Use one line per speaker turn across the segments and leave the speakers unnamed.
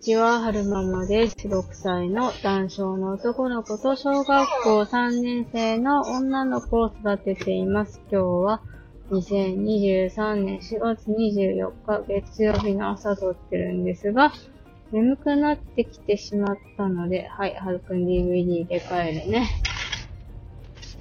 ちは、はるままです。6歳の男性の男の子と小学校3年生の女の子を育てています。今日は2023年4月24日月曜日の朝撮ってるんですが、眠くなってきてしまったので、はい、はるくん DVD で帰るね。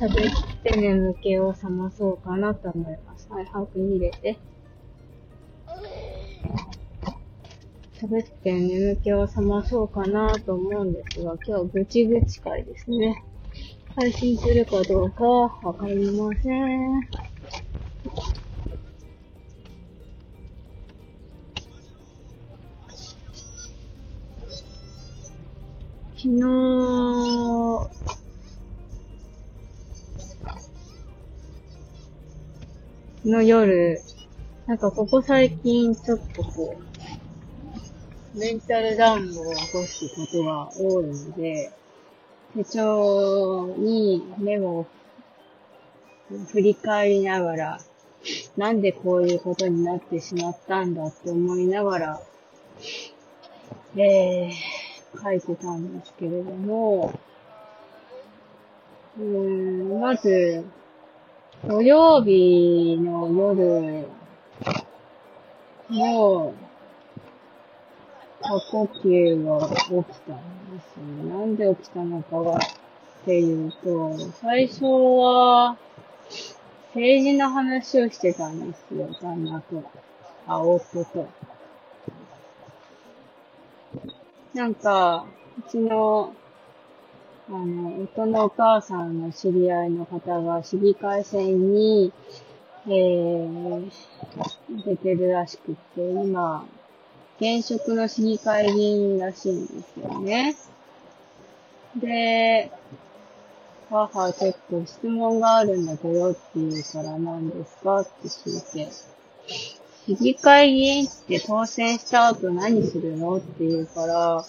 食べて眠気を覚まそうかなと思います。はい、はるくん入れて。喋って眠気を覚まそうかなと思うんですが、今日ぐちぐち会ですね。配信するかどうかわかりません。昨日、の夜、なんかここ最近ちょっとこう、メンタルダウンを起こすことが多いので、手帳にメモを振り返りながら、なんでこういうことになってしまったんだって思いながら、えー、書いてたんですけれども、うーん、まず、土曜日の夜の過呼吸が起きたんですよ。なんで起きたのかが、っていうと、最初は、政治の話をしてたんですよ、旦那と。あ、夫と。なんか、うちの、あの、夫のお母さんの知り合いの方が市議会選に、えー、出てるらしくて、今、現職の市議会議員らしいんですよね。で、母結構質問があるんだけどって言うから何ですかって聞いて、市議会議員って当選した後何するのって言うから、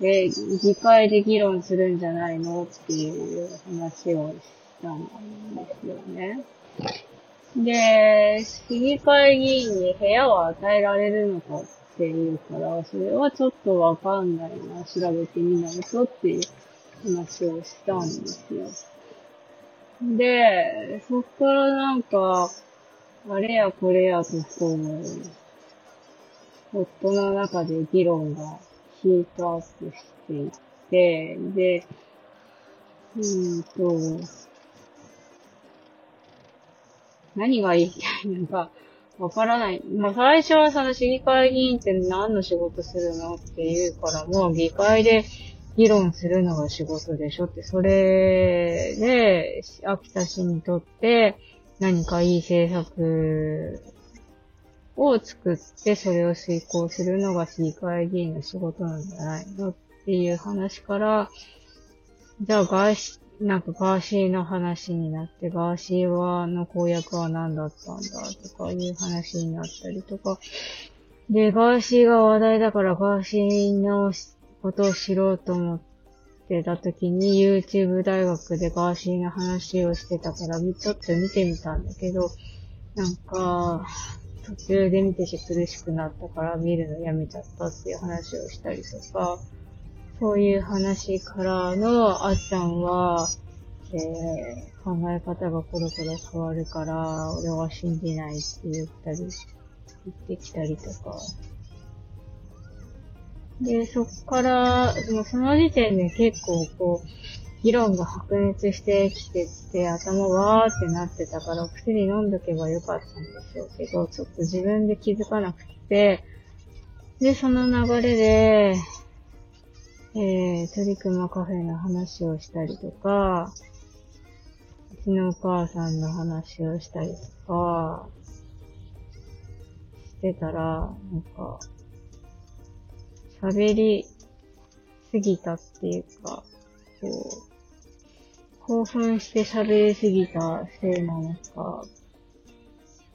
で、議会で議論するんじゃないのっていう話をしたんですよね。で、市議会議員に部屋を与えられるのかっって言うから、それはちょっとわかんないな、調べてみないとっていう話をしたんですよ。で、そっからなんか、あれやこれやとこう、夫の中で議論がヒートアップしていって、で、うんと、何が言いたいのか、わからない。まあ、最初はその市議会議員って何の仕事するのって言うからもう議会で議論するのが仕事でしょって、それで、秋田市にとって何かいい政策を作ってそれを遂行するのが市議会議員の仕事なんじゃないのっていう話から、じゃあ外出なんかガーシーの話になって、ガーシーは、の公約は何だったんだとかいう話になったりとか。で、ガーシーが話題だからガーシーのことを知ろうと思ってた時に YouTube 大学でガーシーの話をしてたから、ちょっと見てみたんだけど、なんか、途中で見てて苦しくなったから見るのやめちゃったっていう話をしたりとか、そういう話からの、あっちゃんは、えー、考え方がコロコロ変わるから、俺は信じないって言ったり、言ってきたりとか。で、そっから、もその時点で結構こう、議論が白熱してきてて、頭わーってなってたから、薬飲んどけばよかったんでしょうけど、ちょっと自分で気づかなくて、で、その流れで、えー、鳥熊カフェの話をしたりとか、うちのお母さんの話をしたりとか、してたら、なんか、喋りすぎたっていうか、こう、興奮して喋りすぎたせいなのか、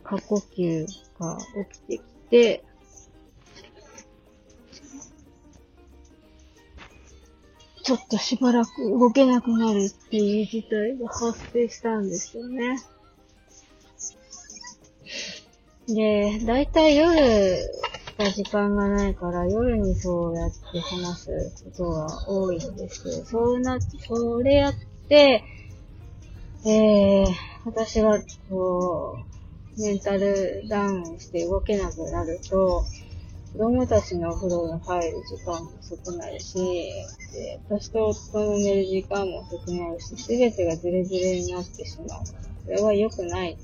過呼吸が起きてきて、ちょっとしばらく動けなくなるっていう事態が発生したんですよね。で、だいたい夜か時間がないから夜にそうやって話すことが多いんですけど、そうな、それやって、えー、私がこう、メンタルダウンして動けなくなると、子供たちのお風呂に入る時間も遅くなるし、で私と夫の寝る時間も遅くなるし、すべてがズレズレになってしまう。それは良くないっ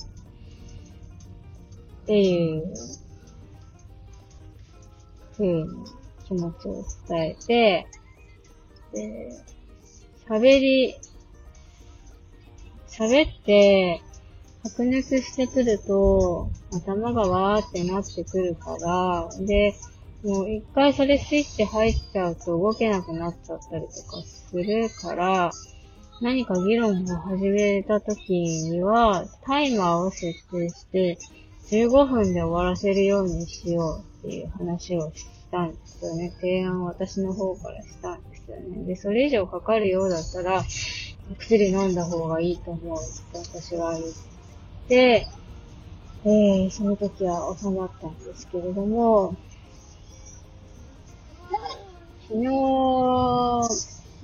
ていうふうに気持ちを伝えて、で、喋り、喋って、白熱してくると、頭がわーってなってくるから、で、もう一回それスイッチ入っちゃうと動けなくなっちゃったりとかするから、何か議論を始めた時には、タイマーを設定して、15分で終わらせるようにしようっていう話をしたんですよね。提案を私の方からしたんですよね。で、それ以上かかるようだったら、薬飲んだ方がいいと思うって私は言っで、えー、その時は収まったんですけれども、昨日、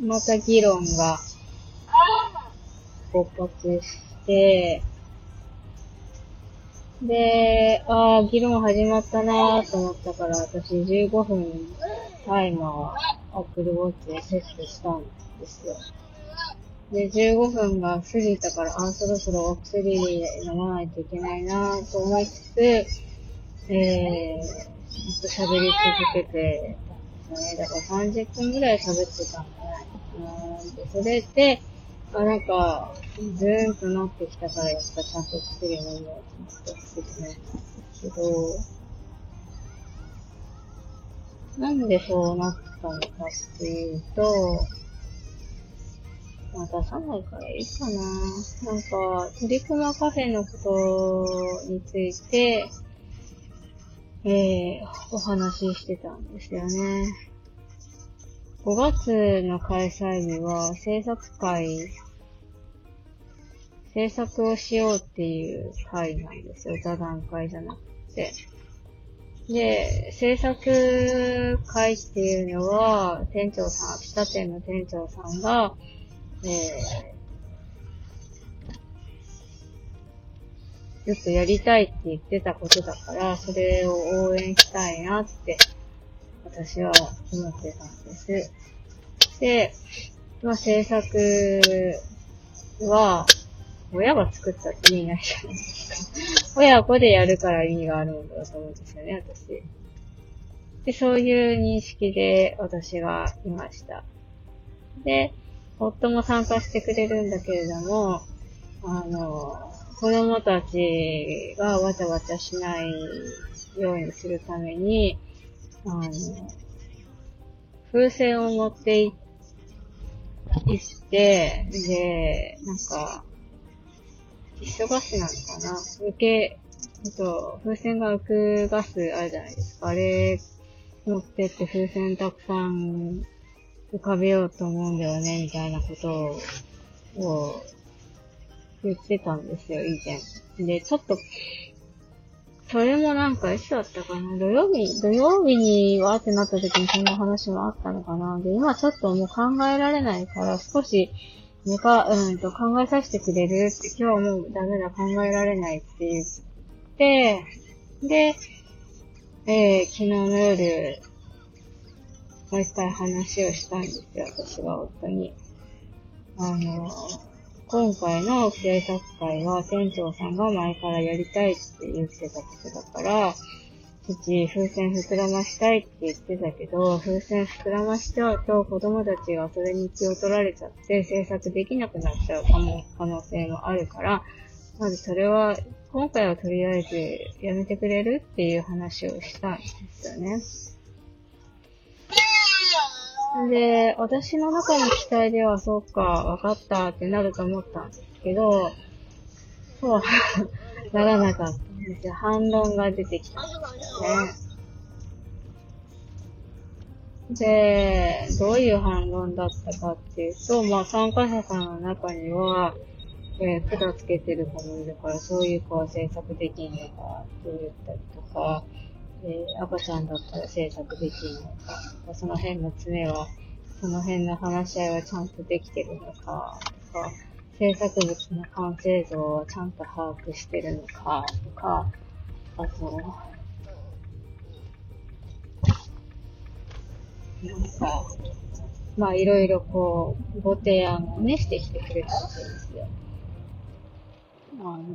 また議論が勃発して、で、ああ、議論始まったなーと思ったから、私15分タイマーを Apple Watch でセットしたんですよ。で、15分が過ぎたから、あ、そろそろお薬飲まないといけないなと思いつつ、えー、ずっと喋り続けてたんですね。だから30分ぐらい喋ってたんじゃないかなで、それで、あ、なんか、ずーんとなってきたから、やっぱちゃんと薬飲もうと思って薬飲んだんけど、なんでそうなったのかっていうと、まあ、出さないからいいかな。なんか、鳥熊カフェのことについて、えー、お話ししてたんですよね。5月の開催日は制作会、制作をしようっていう会なんですよ。座談会じゃなくて。で、制作会っていうのは、店長さん、秋田店の店長さんが、えー、ずっとやりたいって言ってたことだから、それを応援したいなって、私は思ってたんです。で、まあ、制作は、親が作ったって意味ないじゃないですか。親子でやるから意味があるんだと思うんですよね、私。で、そういう認識で私がいました。で、夫も参加してくれるんだけれども、あの、子供たちがわちゃわちゃしないようにするために、あの、風船を持っていって、で、なんか、ティッシュガスなのかな？受け、あと、風船が浮くガスあるじゃないですか。あれ、持ってって風船たくさん浮かべようと思うんだよね、みたいなことをを言ってたんですよ、以前。で、ちょっと、それもなんかいつだったかな？土曜日、土曜日にわーってなった時にそんな話もあったのかな？で、今ちょっともう考えられないから少し、寝か、うんと考えさせてくれるって、今日はもうダメだ、考えられないって言って、で、えー、昨日の夜、もう一回話をしたんですよ、私は夫に。あの、今回の制作会は店長さんが前からやりたいって言ってたことだから、うち風船膨らましたいって言ってたけど、風船膨らましちゃうと子供たちがそれに気を取られちゃって制作できなくなっちゃうかも、可能性もあるから、まずそれは、今回はとりあえずやめてくれるっていう話をしたんですよね。で、私の中の期待では、そうか、わかったってなると思ったんですけど、そう ならなかったんですよ。反論が出てきたんですね。で、どういう反論だったかっていうと、まあ参加者さんの中には、えー、管つけてる子もいるから、そういう子は制作できんのかって言ったりとか、えー、赤ちゃんだったら制作できるのか、その辺の詰めは、その辺の話し合いはちゃんとできてるのか、とか、制作物の完成像はちゃんと把握してるのか、とか、あと、なんか、まあいろいろこう、ご提案をね、してきてくれたわけですよ。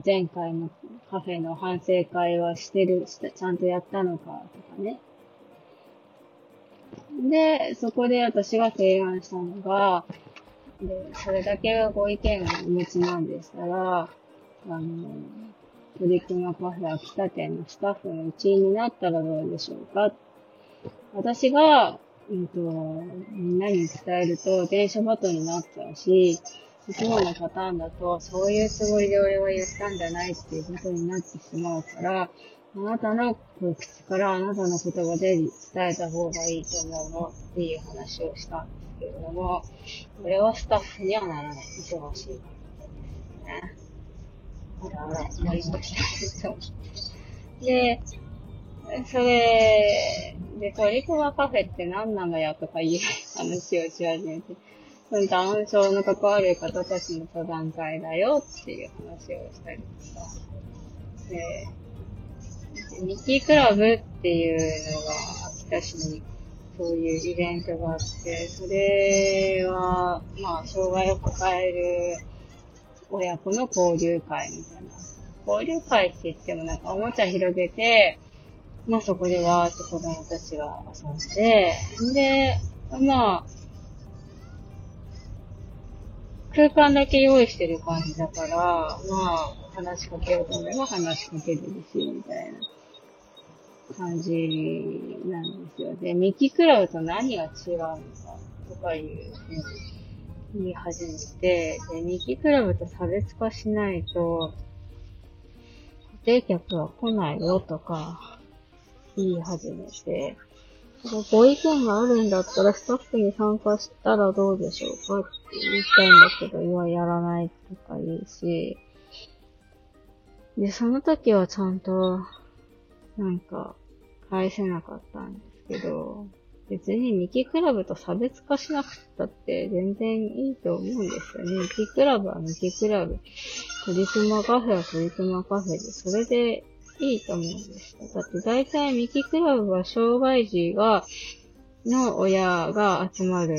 前回のカフェの反省会はしてる、ちゃんとやったのかとかね。で、そこで私が提案したのが、で、それだけはご意見をお持ちなんでしたら、あの、取り組みカフェ秋田店のスタッフの一員になったらどうでしょうか私が、うんと、みんなに伝えると電車バトになっちゃうし、いつものパターンだと、そういうつもりで俺は言ったんじゃないっていうことになってしまうから、あなたの口からあなたの言葉で伝えた方がいいと思うのっていう話をしたんですけれども、これはスタッフにはならない。忙しいからですね。あらあら、やりましたで、それ、で、トリコマカフェって何なのやとかいう話をし始めて、ダウン症の関わる方たちの登壇会だよっていう話をしたりとか。で、ミッキークラブっていうのが秋田市にそういうイベントがあって、それは、まあ、障害を抱える親子の交流会みたいな。交流会って言ってもなんかおもちゃ広げて、まあそこでわーって子供たちが遊んで、で、まあ、空間だけ用意してる感じだから、まあ、話しかけようと思えば話しかけれるし、みたいな感じなんですよ。で、ミキクラブと何が違うのか、とかいうふうに言い始めて、で、ミキクラブと差別化しないと、固定客は来ないよとか、言い始めて、ご意見があるんだったらスタッフに参加したらどうでしょうかって言いたいんだけど、今やらないとか言うし、で、その時はちゃんと、なんか、返せなかったんですけど、別にミキクラブと差別化しなくたって全然いいと思うんですよね。ミキクラブはミキクラブ。トリクマカフェはトリクマカフェで、それでいいと思うんです。だって大体ミキクラブは障害児が、の親が集まる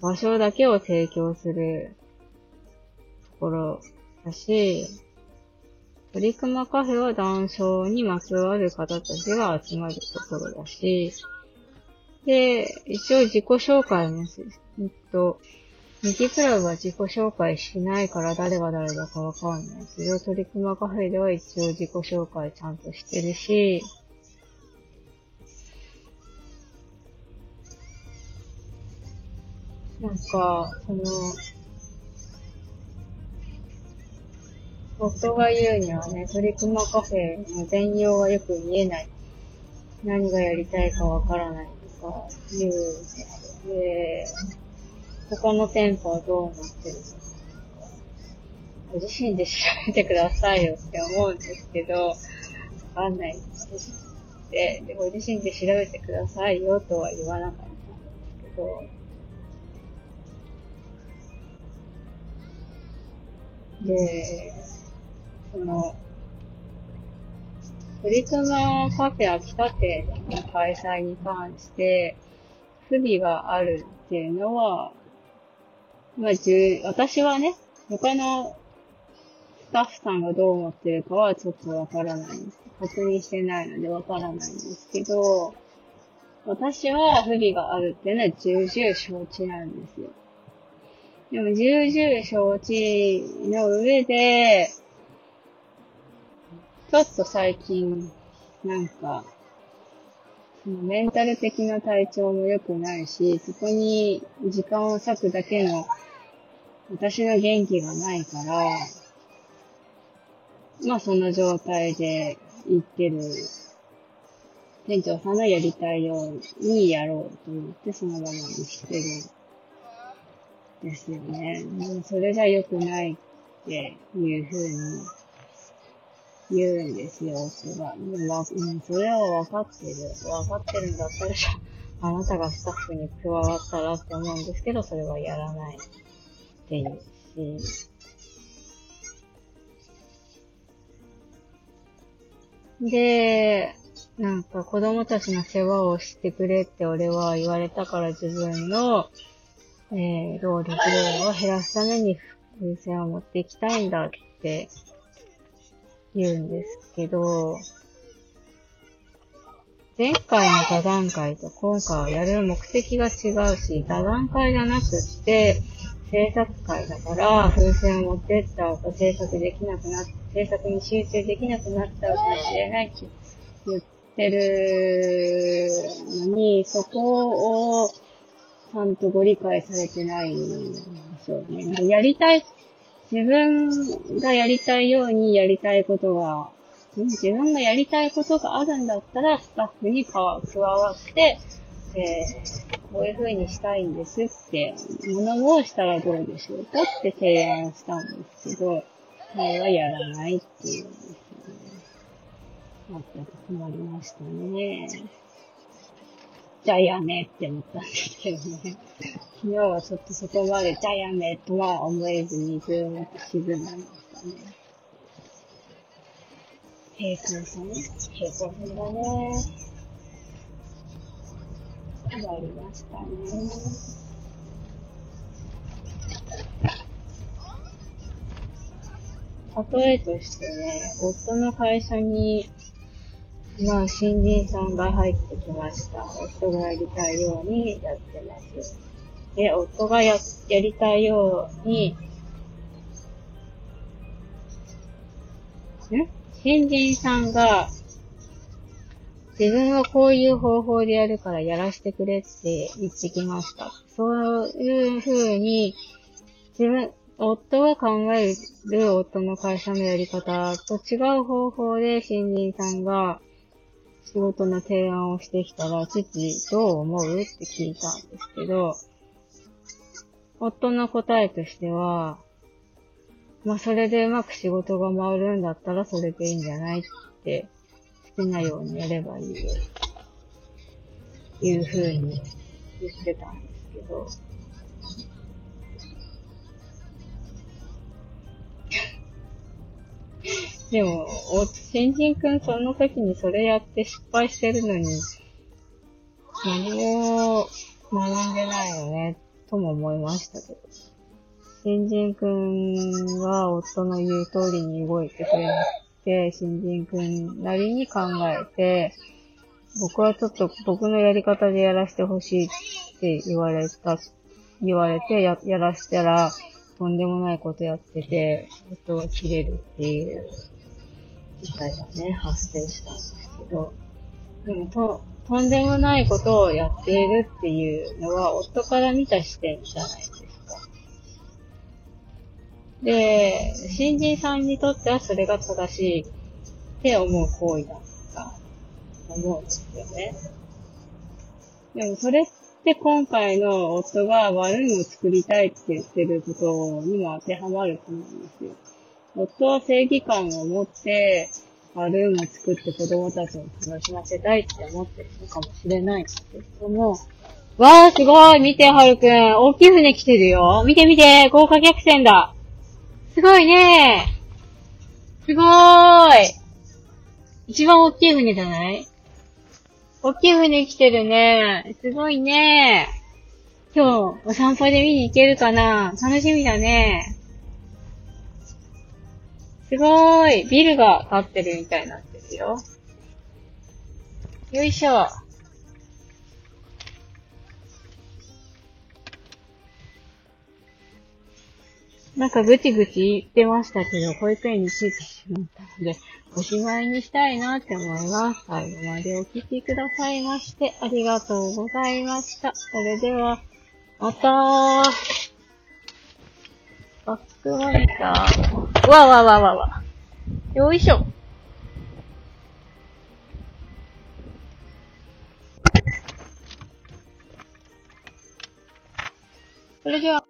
場所だけを提供するところだし、トリクマカフェは男性にまつわる方たちが集まるところだし、で、一応自己紹介です。えっと、ミキクラブは自己紹介しないから誰が誰だかわかんないけど、トリクマカフェでは一応自己紹介ちゃんとしてるし、なんか、その、夫が言うにはね、トリクマカフェの全容がよく見えない。何がやりたいかわからないとか言う。で、他の店舗はどうなってる。ご自身で調べてくださいよって思うんですけど、わかんないで。で、ご自身で調べてくださいよとは言わなかったんですけど、で、その、プリクマカフェ秋田店の開催に関して、不備があるっていうのは、まあ、私はね、他のスタッフさんがどう思ってるかはちょっとわからないんです。確認してないのでわからないんですけど、私は不備があるっていうのは重々承知なんですよ。でも重々承知の上で、ちょっと最近、なんか、そのメンタル的な体調も良くないし、そこに時間を割くだけの私の元気がないから、まあその状態で行ってる店長さんのやりたいようにやろうと思ってそのままにしてるんですよね。でもそれが良くないっていうふうに言うんですよ、夫が。でも、う、それは分かってる。分かってるんだったら、あなたがスタッフに加わったらって思うんですけど、それはやらないていうし。で、なんか子供たちの世話をしてくれって俺は言われたから自分の、えー、労力量を減らすために風船を持っていきたいんだって言うんですけど、前回の座談会と今回はやる目的が違うし、座談会じゃなくって、制作会だから、風船を持ってったと制作できなくなっ、制作に集中できなくなっちゃうかもしれないって言ってるのに、そこをちゃんとご理解されてないんでしょうね。やりたい、自分がやりたいようにやりたいことが、自分がやりたいことがあるんだったら、スタッフに加わって、えー、こういう風にしたいんですって、物申したらどうでしょうかって提案したんですけど、彼はやらないっていうんですよね。全く困りましたね。じゃあやめって思ったんですけどね。昨日はちょっとそこまでじゃあやめとは思えずにずーっと沈んだんでましたね。平行線平行線だね。やりましたね。例えとしてね、夫の会社に、まあ、新人さんが入ってきました。夫がやりたいようにやってます。で、夫がや、やりたいように、ん新人さんが自分はこういう方法でやるからやらせてくれって言ってきました。そういう風に、自分、夫が考える夫の会社のやり方と違う方法で新人さんが仕事の提案をしてきたら、父どう思う？って聞いたんですけど、夫の答えとしては、まあそれでうまく仕事が回るんだったらそれでいいんじゃないって好きなようにやればいいよ。いう風に言ってたんですけど。でも、お、新人くんその時にそれやって失敗してるのに、何も学んでないよね、とも思いましたけど。新人くんは夫の言う通りに動いてくれなくて、新人くんなりに考えて、僕はちょっと僕のやり方でやらせてほしいって言われた、言われてや、やらせたら、とんでもないことやってて、夫が切れるっていう事態がね、発生したんですけど、でもと、とんでもないことをやっているっていうのは、夫から見た視点じゃないです。で、新人さんにとってはそれが正しいって思う行為だった思うんですよね。でもそれって今回の夫がバルーンを作りたいって言ってることにも当てはまると思うんですよ。夫は正義感を持って、バルーンを作って子供たちを楽しませたいって思ってるのかもしれないんですけども、わーすごい。見て、はるくん。大きい船来てるよ。見て見て。豪華客船だ。すごいねすごーい一番大きい船じゃない？大きい船来てるねすごいね今日、お散歩で見に行けるかな？楽しみだね。すごーい。ビルが建ってるみたいになってるよ。よいしょ。なんかぐちぐち言ってましたけど、保育園に着いてしまったので、おしまいにしたいなって思います。最後までお聞きくださいまして、ありがとうございました。それでは、またー。バックモニター。わわわわわ。よいしょ。それでは。